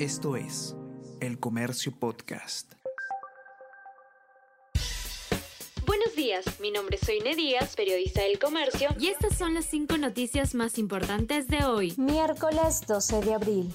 Esto es El Comercio Podcast. Buenos días, mi nombre es Soine Díaz, periodista del Comercio, y estas son las cinco noticias más importantes de hoy. Miércoles 12 de abril.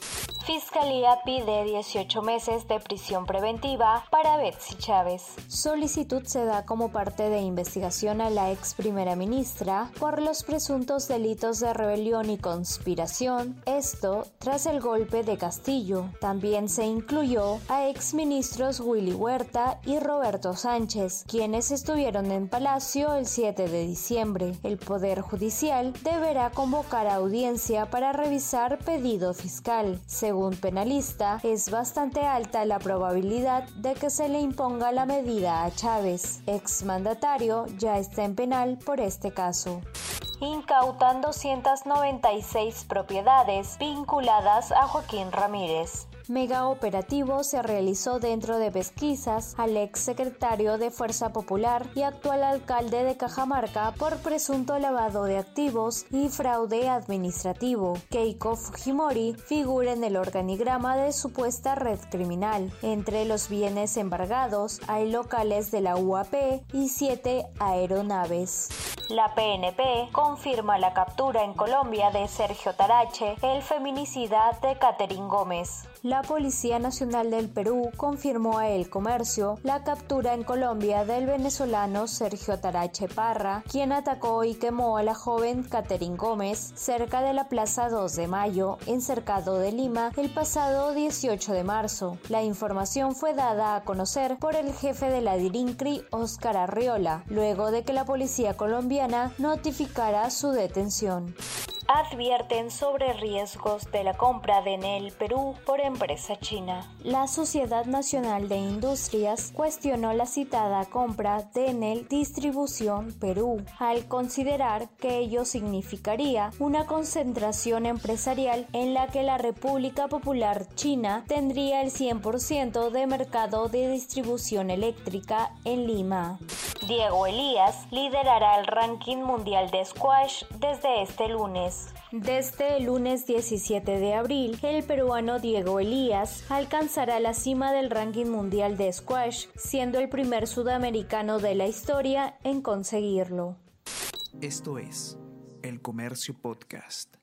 Fiscalía pide 18 meses de prisión preventiva para Betsy Chávez. Solicitud se da como parte de investigación a la ex primera ministra por los presuntos delitos de rebelión y conspiración, esto tras el golpe de Castillo. También se incluyó a ex ministros Willy Huerta y Roberto Sánchez, quienes estuvieron en Palacio el 7 de diciembre. El Poder Judicial deberá convocar audiencia para revisar pedido fiscal. Según según penalista, es bastante alta la probabilidad de que se le imponga la medida a Chávez. Exmandatario ya está en penal por este caso incautan 296 propiedades vinculadas a Joaquín Ramírez mega operativo se realizó dentro de pesquisas al ex secretario de Fuerza Popular y actual alcalde de Cajamarca por presunto lavado de activos y fraude administrativo. Keiko Fujimori figura en el organigrama de supuesta red criminal. Entre los bienes embargados hay locales de la UAP y siete aeronaves. La PNP confirma la captura en Colombia de Sergio Tarache, el feminicida de Catherine Gómez. La Policía Nacional del Perú confirmó a El Comercio la captura en Colombia del venezolano Sergio Tarache Parra, quien atacó y quemó a la joven Catherine Gómez cerca de la Plaza 2 de Mayo, en Cercado de Lima, el pasado 18 de marzo. La información fue dada a conocer por el jefe de la Dirincri, Oscar Arriola, luego de que la policía colombiana notificará su detención advierten sobre riesgos de la compra de Enel Perú por empresa china. La Sociedad Nacional de Industrias cuestionó la citada compra de Enel Distribución Perú, al considerar que ello significaría una concentración empresarial en la que la República Popular China tendría el 100% de mercado de distribución eléctrica en Lima. Diego Elías liderará el ranking mundial de squash desde este lunes. Desde el lunes 17 de abril, el peruano Diego Elías alcanzará la cima del ranking mundial de squash, siendo el primer sudamericano de la historia en conseguirlo. Esto es El Comercio Podcast.